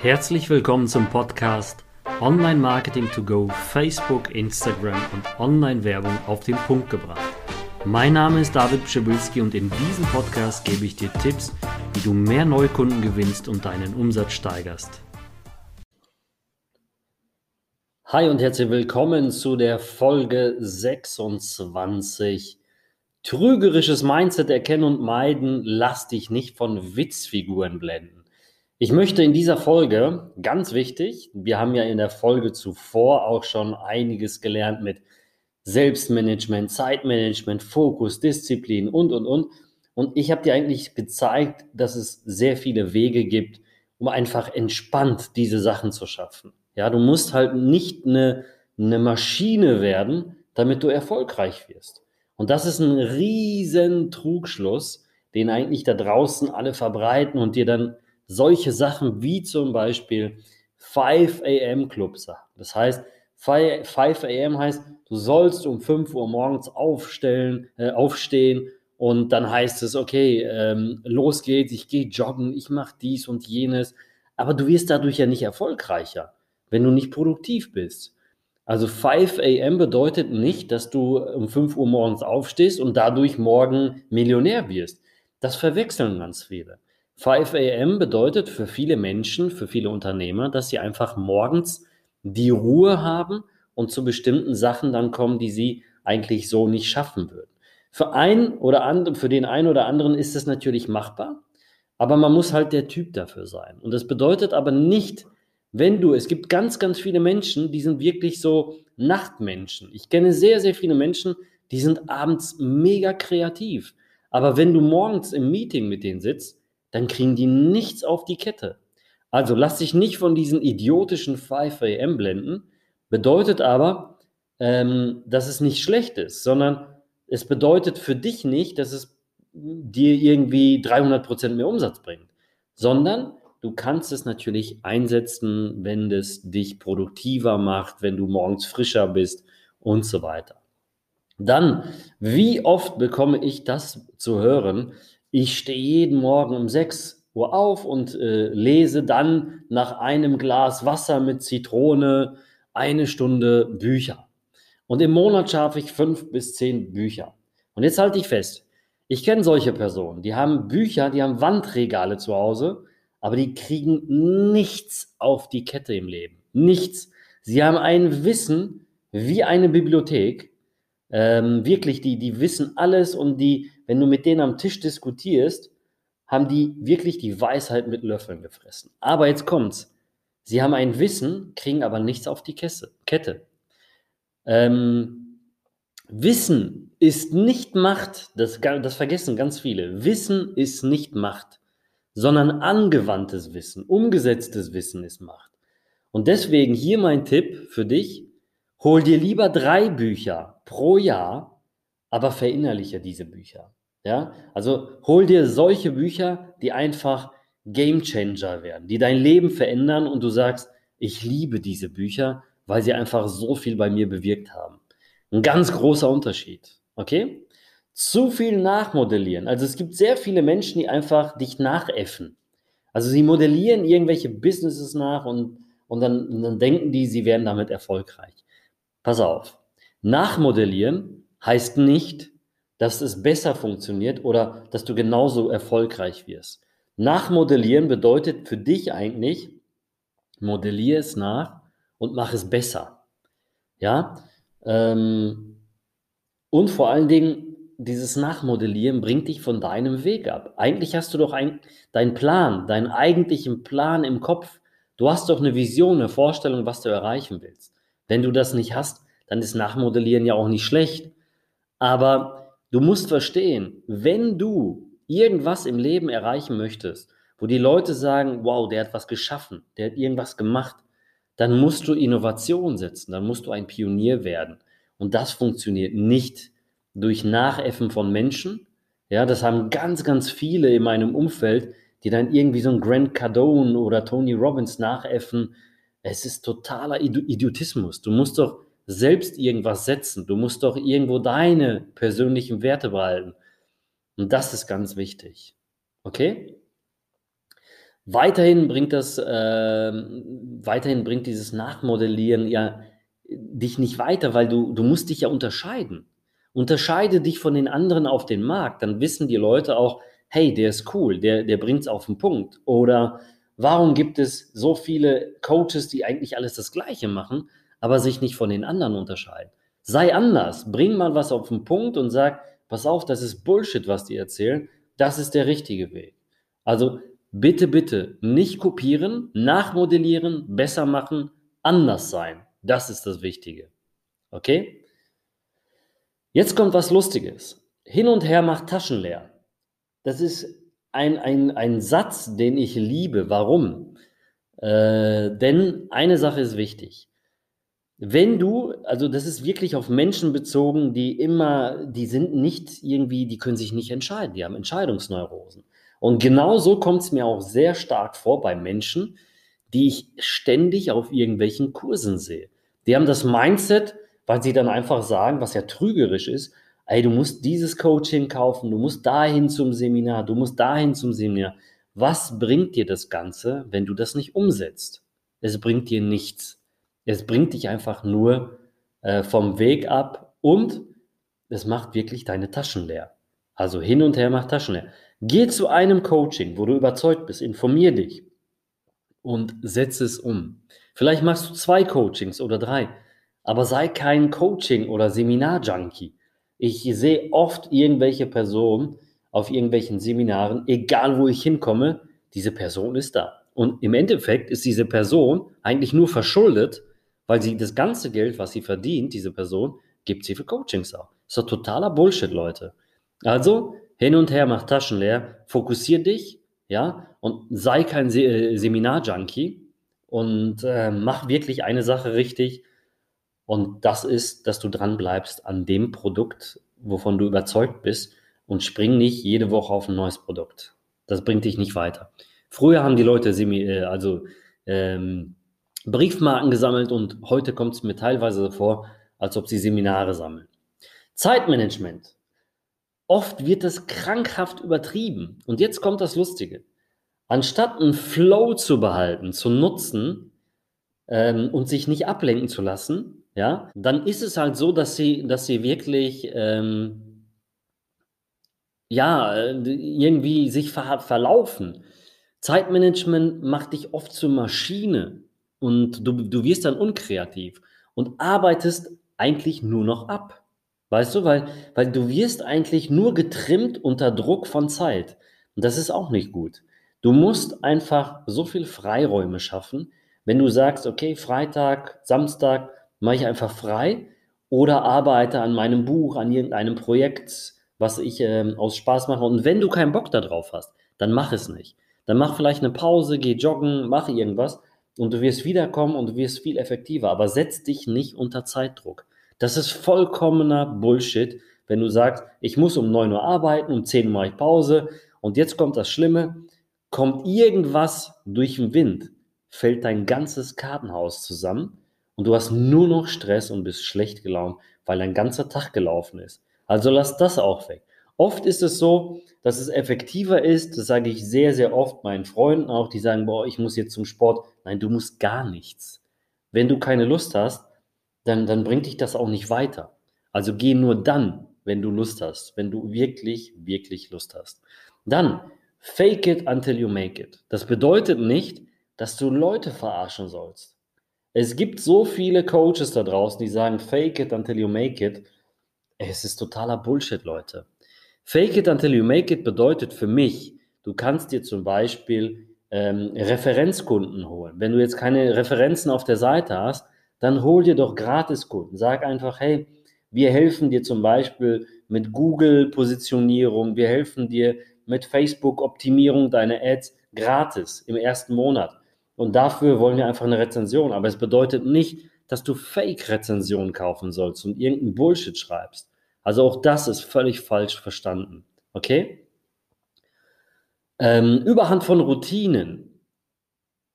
Herzlich willkommen zum Podcast Online Marketing to Go, Facebook, Instagram und Online-Werbung auf den Punkt gebracht. Mein Name ist David Pschibilski und in diesem Podcast gebe ich dir Tipps, wie du mehr Neukunden gewinnst und deinen Umsatz steigerst. Hi und herzlich willkommen zu der Folge 26. Trügerisches Mindset erkennen und meiden, lass dich nicht von Witzfiguren blenden. Ich möchte in dieser Folge, ganz wichtig, wir haben ja in der Folge zuvor auch schon einiges gelernt mit Selbstmanagement, Zeitmanagement, Fokus, Disziplin und, und, und. Und ich habe dir eigentlich gezeigt, dass es sehr viele Wege gibt, um einfach entspannt diese Sachen zu schaffen. Ja, du musst halt nicht eine, eine Maschine werden, damit du erfolgreich wirst. Und das ist ein riesen Trugschluss, den eigentlich da draußen alle verbreiten und dir dann solche Sachen wie zum Beispiel 5 a.m. Club sagen. Das heißt, 5 a.m. heißt, du sollst um 5 Uhr morgens aufstellen, äh, aufstehen und dann heißt es, okay, ähm, los geht's, ich gehe joggen, ich mache dies und jenes. Aber du wirst dadurch ja nicht erfolgreicher, wenn du nicht produktiv bist. Also 5 a.m. bedeutet nicht, dass du um 5 Uhr morgens aufstehst und dadurch morgen Millionär wirst. Das verwechseln ganz viele. 5 a.m. bedeutet für viele Menschen, für viele Unternehmer, dass sie einfach morgens die Ruhe haben und zu bestimmten Sachen dann kommen, die sie eigentlich so nicht schaffen würden. Für einen oder anderen, für den einen oder anderen ist es natürlich machbar, aber man muss halt der Typ dafür sein. Und das bedeutet aber nicht, wenn du, es gibt ganz, ganz viele Menschen, die sind wirklich so Nachtmenschen. Ich kenne sehr, sehr viele Menschen, die sind abends mega kreativ. Aber wenn du morgens im Meeting mit denen sitzt, dann kriegen die nichts auf die Kette. Also lass dich nicht von diesen idiotischen 5 AM blenden, bedeutet aber, ähm, dass es nicht schlecht ist, sondern es bedeutet für dich nicht, dass es dir irgendwie 300% mehr Umsatz bringt, sondern du kannst es natürlich einsetzen, wenn es dich produktiver macht, wenn du morgens frischer bist und so weiter. Dann, wie oft bekomme ich das zu hören? Ich stehe jeden Morgen um 6 Uhr auf und äh, lese dann nach einem Glas Wasser mit Zitrone eine Stunde Bücher. Und im Monat schaffe ich fünf bis zehn Bücher. Und jetzt halte ich fest, ich kenne solche Personen, die haben Bücher, die haben Wandregale zu Hause, aber die kriegen nichts auf die Kette im Leben. Nichts. Sie haben ein Wissen wie eine Bibliothek. Ähm, wirklich, die, die wissen alles und die, wenn du mit denen am Tisch diskutierst, haben die wirklich die Weisheit mit Löffeln gefressen. Aber jetzt kommt's. Sie haben ein Wissen, kriegen aber nichts auf die Kette. Ähm, Wissen ist nicht Macht, das, das vergessen ganz viele. Wissen ist nicht Macht, sondern angewandtes Wissen, umgesetztes Wissen ist Macht. Und deswegen hier mein Tipp für dich, hol dir lieber drei Bücher pro Jahr, aber verinnerliche diese Bücher. Ja, also hol dir solche Bücher, die einfach Game Changer werden, die dein Leben verändern und du sagst, ich liebe diese Bücher, weil sie einfach so viel bei mir bewirkt haben. Ein ganz großer Unterschied. Okay? Zu viel nachmodellieren. Also es gibt sehr viele Menschen, die einfach dich nachäffen. Also sie modellieren irgendwelche Businesses nach und, und dann, und dann denken die, sie werden damit erfolgreich. Pass auf. Nachmodellieren heißt nicht, dass es besser funktioniert oder dass du genauso erfolgreich wirst. Nachmodellieren bedeutet für dich eigentlich, modelliere es nach und mach es besser. Ja, ähm, und vor allen Dingen, dieses Nachmodellieren bringt dich von deinem Weg ab. Eigentlich hast du doch ein, deinen Plan, deinen eigentlichen Plan im Kopf. Du hast doch eine Vision, eine Vorstellung, was du erreichen willst. Wenn du das nicht hast, dann ist Nachmodellieren ja auch nicht schlecht. Aber Du musst verstehen, wenn du irgendwas im Leben erreichen möchtest, wo die Leute sagen, wow, der hat was geschaffen, der hat irgendwas gemacht, dann musst du Innovation setzen, dann musst du ein Pionier werden. Und das funktioniert nicht durch Nachäffen von Menschen. Ja, das haben ganz, ganz viele in meinem Umfeld, die dann irgendwie so ein Grant Cardone oder Tony Robbins nachäffen. Es ist totaler Idiotismus. Du musst doch selbst irgendwas setzen. Du musst doch irgendwo deine persönlichen Werte behalten. Und das ist ganz wichtig. Okay? Weiterhin bringt das, äh, weiterhin bringt dieses Nachmodellieren ja dich nicht weiter, weil du, du musst dich ja unterscheiden. Unterscheide dich von den anderen auf den Markt, dann wissen die Leute auch, hey, der ist cool, der, der bringt es auf den Punkt. Oder warum gibt es so viele Coaches, die eigentlich alles das Gleiche machen, aber sich nicht von den anderen unterscheiden? Sei anders, bring mal was auf den Punkt und sag, pass auf, das ist Bullshit, was die erzählen, das ist der richtige Weg. Also bitte, bitte nicht kopieren, nachmodellieren, besser machen, anders sein. Das ist das Wichtige. Okay? Jetzt kommt was Lustiges. Hin und her macht Taschen leer. Das ist ein, ein, ein Satz, den ich liebe. Warum? Äh, denn eine Sache ist wichtig. Wenn du, also das ist wirklich auf Menschen bezogen, die immer, die sind nicht irgendwie, die können sich nicht entscheiden, die haben Entscheidungsneurosen. Und genau so kommt es mir auch sehr stark vor bei Menschen, die ich ständig auf irgendwelchen Kursen sehe. Die haben das Mindset, weil sie dann einfach sagen, was ja trügerisch ist, ey, du musst dieses Coaching kaufen, du musst dahin zum Seminar, du musst dahin zum Seminar. Was bringt dir das Ganze, wenn du das nicht umsetzt? Es bringt dir nichts. Es bringt dich einfach nur äh, vom Weg ab und es macht wirklich deine Taschen leer. Also hin und her macht Taschen leer. Geh zu einem Coaching, wo du überzeugt bist, informier dich und setze es um. Vielleicht machst du zwei Coachings oder drei, aber sei kein Coaching- oder Seminar-Junkie. Ich sehe oft irgendwelche Personen auf irgendwelchen Seminaren, egal wo ich hinkomme, diese Person ist da. Und im Endeffekt ist diese Person eigentlich nur verschuldet, weil sie das ganze Geld, was sie verdient, diese Person, gibt sie für Coachings aus. Das ist doch totaler Bullshit, Leute. Also, hin und her mach Taschen leer, fokussier dich, ja, und sei kein Se äh, Seminar-Junkie und äh, mach wirklich eine Sache richtig und das ist, dass du dran bleibst an dem Produkt, wovon du überzeugt bist und spring nicht jede Woche auf ein neues Produkt. Das bringt dich nicht weiter. Früher haben die Leute äh, also ähm, Briefmarken gesammelt und heute kommt es mir teilweise so vor, als ob sie Seminare sammeln. Zeitmanagement. Oft wird das krankhaft übertrieben. Und jetzt kommt das Lustige. Anstatt einen Flow zu behalten, zu nutzen ähm, und sich nicht ablenken zu lassen, ja, dann ist es halt so, dass sie, dass sie wirklich, ähm, ja, irgendwie sich ver verlaufen. Zeitmanagement macht dich oft zur Maschine und du, du wirst dann unkreativ und arbeitest eigentlich nur noch ab. Weißt du, weil, weil du wirst eigentlich nur getrimmt unter Druck von Zeit. Und das ist auch nicht gut. Du musst einfach so viel Freiräume schaffen, wenn du sagst, okay, Freitag, Samstag, mache ich einfach frei oder arbeite an meinem Buch, an irgendeinem Projekt, was ich äh, aus Spaß mache. Und wenn du keinen Bock darauf hast, dann mach es nicht. Dann mach vielleicht eine Pause, geh joggen, mach irgendwas und du wirst wiederkommen und du wirst viel effektiver. Aber setz dich nicht unter Zeitdruck. Das ist vollkommener Bullshit, wenn du sagst, ich muss um 9 Uhr arbeiten, um 10 Uhr mache ich Pause und jetzt kommt das Schlimme, kommt irgendwas durch den Wind, fällt dein ganzes Kartenhaus zusammen und du hast nur noch Stress und bist schlecht gelaunt, weil dein ganzer Tag gelaufen ist. Also lass das auch weg. Oft ist es so, dass es effektiver ist, das sage ich sehr, sehr oft meinen Freunden auch, die sagen, boah, ich muss jetzt zum Sport. Nein, du musst gar nichts. Wenn du keine Lust hast, dann, dann bringt dich das auch nicht weiter. Also geh nur dann, wenn du Lust hast, wenn du wirklich, wirklich Lust hast. Dann, fake it until you make it. Das bedeutet nicht, dass du Leute verarschen sollst. Es gibt so viele Coaches da draußen, die sagen, fake it until you make it. Es ist totaler Bullshit, Leute. Fake it until you make it bedeutet für mich, du kannst dir zum Beispiel ähm, Referenzkunden holen. Wenn du jetzt keine Referenzen auf der Seite hast, dann hol dir doch Gratiskunden. Sag einfach, hey, wir helfen dir zum Beispiel mit Google-Positionierung, wir helfen dir mit Facebook-Optimierung deiner Ads gratis im ersten Monat. Und dafür wollen wir einfach eine Rezension. Aber es bedeutet nicht, dass du Fake-Rezensionen kaufen sollst und irgendeinen Bullshit schreibst. Also auch das ist völlig falsch verstanden. Okay? Ähm, Überhand von Routinen.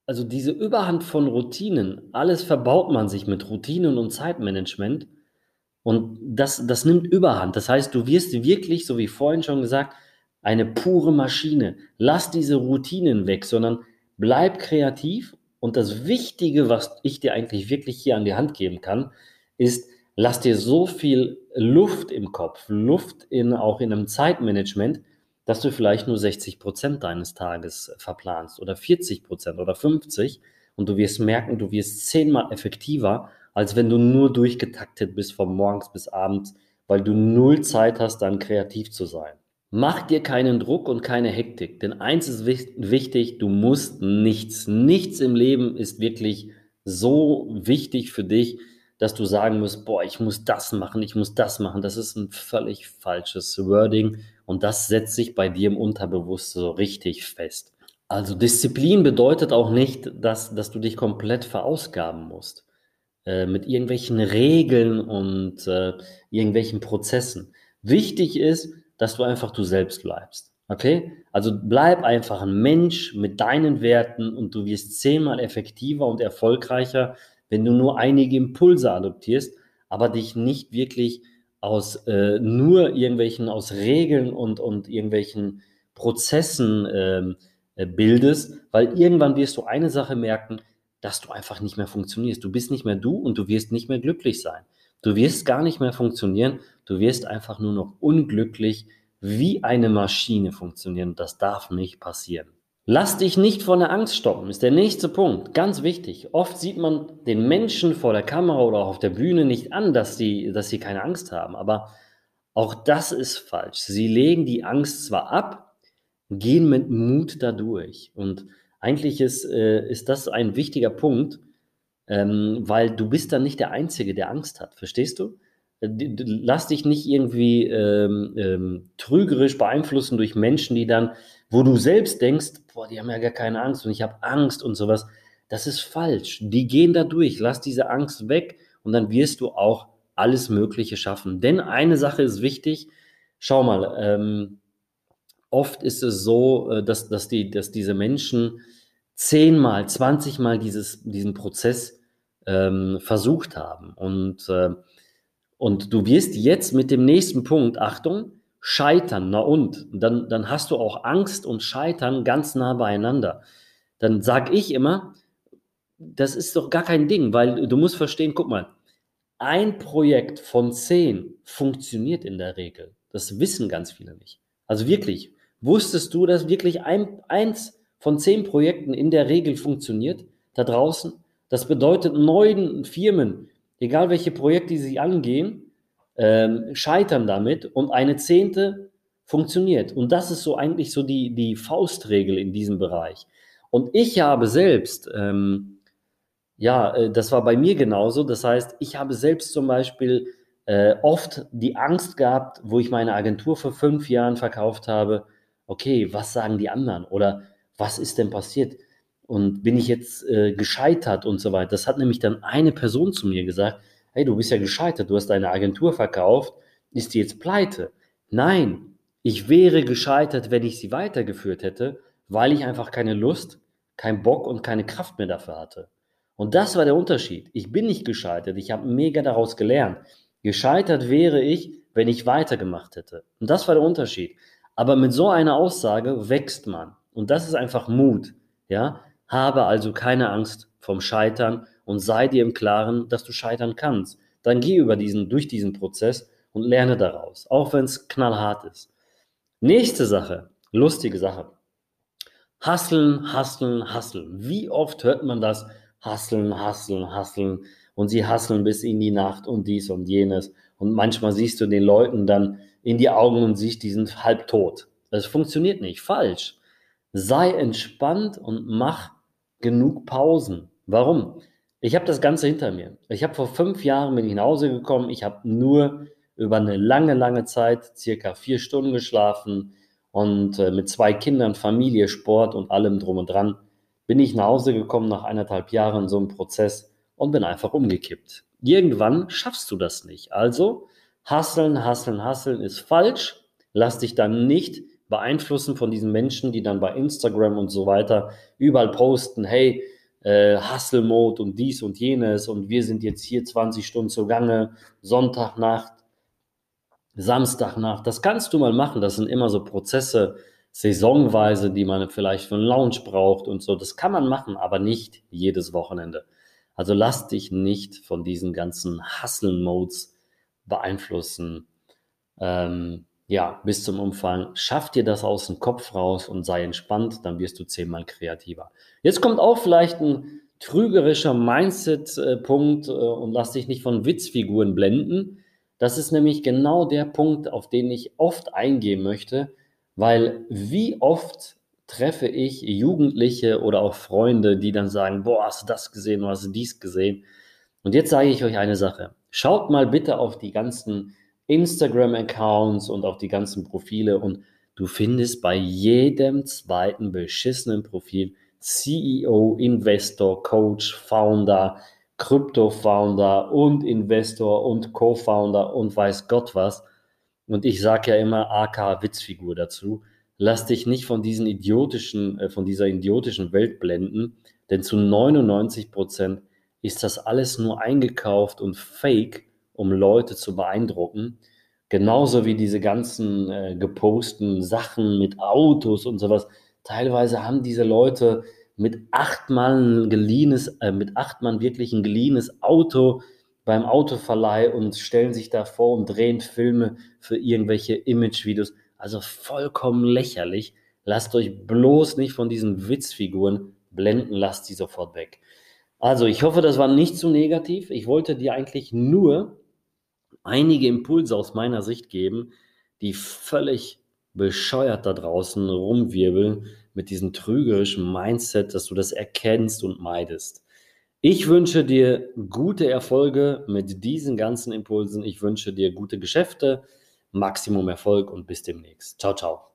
Also diese Überhand von Routinen, alles verbaut man sich mit Routinen und Zeitmanagement. Und das, das nimmt Überhand. Das heißt, du wirst wirklich, so wie vorhin schon gesagt, eine pure Maschine. Lass diese Routinen weg, sondern bleib kreativ und das Wichtige, was ich dir eigentlich wirklich hier an die Hand geben kann, ist, lass dir so viel Luft im Kopf, Luft in, auch in einem Zeitmanagement, dass du vielleicht nur 60 Prozent deines Tages verplanst oder 40 Prozent oder 50 und du wirst merken, du wirst zehnmal effektiver, als wenn du nur durchgetaktet bist von morgens bis abends, weil du null Zeit hast, dann kreativ zu sein. Mach dir keinen Druck und keine Hektik, denn eins ist wichtig, du musst nichts. Nichts im Leben ist wirklich so wichtig für dich, dass du sagen musst, boah, ich muss das machen, ich muss das machen. Das ist ein völlig falsches Wording und das setzt sich bei dir im Unterbewusstsein so richtig fest. Also Disziplin bedeutet auch nicht, dass, dass du dich komplett verausgaben musst äh, mit irgendwelchen Regeln und äh, irgendwelchen Prozessen. Wichtig ist, dass du einfach du selbst bleibst. Okay? Also bleib einfach ein Mensch mit deinen Werten und du wirst zehnmal effektiver und erfolgreicher, wenn du nur einige Impulse adoptierst, aber dich nicht wirklich aus äh, nur irgendwelchen, aus Regeln und, und irgendwelchen Prozessen ähm, äh, bildest, weil irgendwann wirst du eine Sache merken, dass du einfach nicht mehr funktionierst. Du bist nicht mehr du und du wirst nicht mehr glücklich sein. Du wirst gar nicht mehr funktionieren, du wirst einfach nur noch unglücklich wie eine Maschine funktionieren. Das darf nicht passieren. Lass dich nicht von der Angst stoppen, ist der nächste Punkt. Ganz wichtig. Oft sieht man den Menschen vor der Kamera oder auch auf der Bühne nicht an, dass sie, dass sie keine Angst haben. Aber auch das ist falsch. Sie legen die Angst zwar ab, gehen mit Mut dadurch. Und eigentlich ist, äh, ist das ein wichtiger Punkt, ähm, weil du bist dann nicht der Einzige, der Angst hat. Verstehst du? Lass dich nicht irgendwie ähm, ähm, trügerisch beeinflussen durch Menschen, die dann wo du selbst denkst, boah, die haben ja gar keine Angst und ich habe Angst und sowas. Das ist falsch. Die gehen da durch. Lass diese Angst weg und dann wirst du auch alles Mögliche schaffen. Denn eine Sache ist wichtig. Schau mal, ähm, oft ist es so, äh, dass, dass, die, dass diese Menschen zehnmal, zwanzigmal dieses, diesen Prozess ähm, versucht haben. Und, äh, und du wirst jetzt mit dem nächsten Punkt, Achtung, Scheitern, na und? Dann, dann hast du auch Angst und Scheitern ganz nah beieinander. Dann sage ich immer, das ist doch gar kein Ding, weil du musst verstehen, guck mal, ein Projekt von zehn funktioniert in der Regel. Das wissen ganz viele nicht. Also wirklich, wusstest du, dass wirklich ein, eins von zehn Projekten in der Regel funktioniert da draußen? Das bedeutet, neun Firmen, egal welche Projekte sie angehen, ähm, scheitern damit und eine zehnte funktioniert. Und das ist so eigentlich so die, die Faustregel in diesem Bereich. Und ich habe selbst, ähm, ja, äh, das war bei mir genauso. Das heißt, ich habe selbst zum Beispiel äh, oft die Angst gehabt, wo ich meine Agentur vor fünf Jahren verkauft habe. Okay, was sagen die anderen? Oder was ist denn passiert? Und bin ich jetzt äh, gescheitert und so weiter? Das hat nämlich dann eine Person zu mir gesagt hey, du bist ja gescheitert, du hast deine Agentur verkauft, ist die jetzt pleite? Nein, ich wäre gescheitert, wenn ich sie weitergeführt hätte, weil ich einfach keine Lust, keinen Bock und keine Kraft mehr dafür hatte. Und das war der Unterschied. Ich bin nicht gescheitert, ich habe mega daraus gelernt. Gescheitert wäre ich, wenn ich weitergemacht hätte. Und das war der Unterschied. Aber mit so einer Aussage wächst man. Und das ist einfach Mut. Ja? Habe also keine Angst vom Scheitern und sei dir im Klaren, dass du scheitern kannst. Dann geh über diesen, durch diesen Prozess und lerne daraus, auch wenn es knallhart ist. Nächste Sache, lustige Sache. Hasseln, hasseln, hasseln. Wie oft hört man das? Hasseln, hasseln, hasseln. Und sie hasseln bis in die Nacht und dies und jenes. Und manchmal siehst du den Leuten dann in die Augen und siehst, die sind halb tot. Das funktioniert nicht. Falsch. Sei entspannt und mach genug Pausen. Warum? Ich habe das Ganze hinter mir. Ich habe vor fünf Jahren bin ich nach Hause gekommen. Ich habe nur über eine lange, lange Zeit circa vier Stunden geschlafen und äh, mit zwei Kindern, Familie, Sport und allem drum und dran bin ich nach Hause gekommen nach eineinhalb Jahren so einem Prozess und bin einfach umgekippt. Irgendwann schaffst du das nicht. Also hasseln, hasseln, hasseln ist falsch. Lass dich dann nicht beeinflussen von diesen Menschen, die dann bei Instagram und so weiter überall posten, hey, äh, Hustle-Mode und dies und jenes und wir sind jetzt hier 20 Stunden zugange, Sonntagnacht, Samstagnacht. Das kannst du mal machen. Das sind immer so Prozesse, saisonweise, die man vielleicht für einen Lounge braucht und so. Das kann man machen, aber nicht jedes Wochenende. Also lass dich nicht von diesen ganzen Hustle-Modes beeinflussen. Ähm, ja, bis zum Umfang. Schaff dir das aus dem Kopf raus und sei entspannt, dann wirst du zehnmal kreativer. Jetzt kommt auch vielleicht ein trügerischer Mindset-Punkt äh, und lass dich nicht von Witzfiguren blenden. Das ist nämlich genau der Punkt, auf den ich oft eingehen möchte, weil wie oft treffe ich Jugendliche oder auch Freunde, die dann sagen, boah, hast du das gesehen, hast du dies gesehen? Und jetzt sage ich euch eine Sache. Schaut mal bitte auf die ganzen Instagram-Accounts und auf die ganzen Profile und du findest bei jedem zweiten beschissenen Profil CEO, Investor, Coach, Founder, Krypto-Founder und Investor und Co-Founder und weiß Gott was. Und ich sage ja immer AK Witzfigur dazu. Lass dich nicht von diesen idiotischen, äh, von dieser idiotischen Welt blenden, denn zu 99 Prozent ist das alles nur eingekauft und fake, um Leute zu beeindrucken. Genauso wie diese ganzen äh, geposten Sachen mit Autos und sowas. Teilweise haben diese Leute mit acht Mann geliehenes, äh, mit acht Mann wirklich ein geliehenes Auto beim Autoverleih und stellen sich da vor und drehen Filme für irgendwelche Imagevideos. Also vollkommen lächerlich. Lasst euch bloß nicht von diesen Witzfiguren blenden, lasst die sofort weg. Also, ich hoffe, das war nicht zu negativ. Ich wollte dir eigentlich nur einige Impulse aus meiner Sicht geben, die völlig bescheuert da draußen rumwirbeln mit diesem trügerischen Mindset, dass du das erkennst und meidest. Ich wünsche dir gute Erfolge mit diesen ganzen Impulsen. Ich wünsche dir gute Geschäfte, Maximum Erfolg und bis demnächst. Ciao, ciao.